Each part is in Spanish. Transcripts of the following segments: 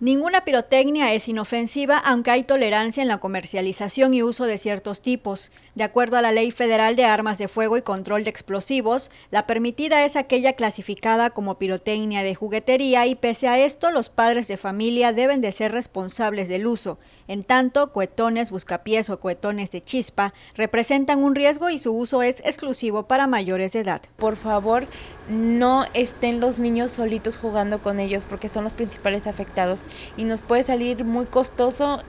Ninguna pirotecnia es inofensiva, aunque hay tolerancia en la comercialización y uso de ciertos tipos. De acuerdo a la Ley Federal de Armas de Fuego y Control de Explosivos, la permitida es aquella clasificada como pirotecnia de juguetería y pese a esto, los padres de familia deben de ser responsables del uso. En tanto, cohetones, buscapiés o cohetones de chispa representan un riesgo y su uso es exclusivo para mayores de edad. Por favor, no estén los niños solitos jugando con ellos porque son los principales afectados y nos puede salir muy costoso,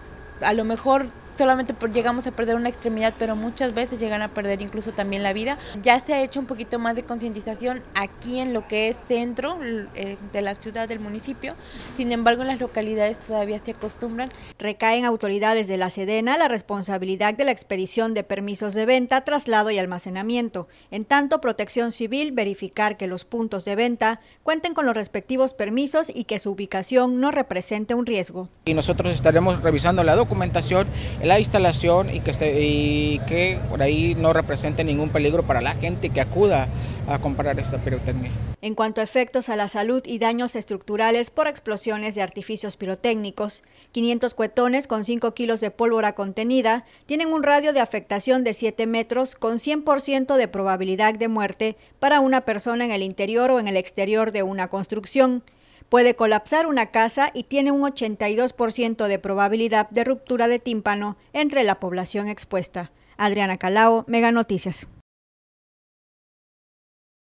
a lo mejor solamente llegamos a perder una extremidad, pero muchas veces llegan a perder incluso también la vida. Ya se ha hecho un poquito más de concientización aquí en lo que es centro eh, de la ciudad del municipio, sin embargo en las localidades todavía se acostumbran. Recaen autoridades de la Sedena la responsabilidad de la expedición de permisos de venta, traslado y almacenamiento. En tanto, Protección Civil verificar que los puntos de venta cuenten con los respectivos permisos y que su ubicación no represente un riesgo. Y nosotros estaremos revisando la documentación la instalación y que, y que por ahí no represente ningún peligro para la gente que acuda a comprar esta pirotecnia. En cuanto a efectos a la salud y daños estructurales por explosiones de artificios pirotécnicos, 500 cuetones con 5 kilos de pólvora contenida tienen un radio de afectación de 7 metros con 100% de probabilidad de muerte para una persona en el interior o en el exterior de una construcción Puede colapsar una casa y tiene un 82% de probabilidad de ruptura de tímpano entre la población expuesta. Adriana Calao, Mega Noticias.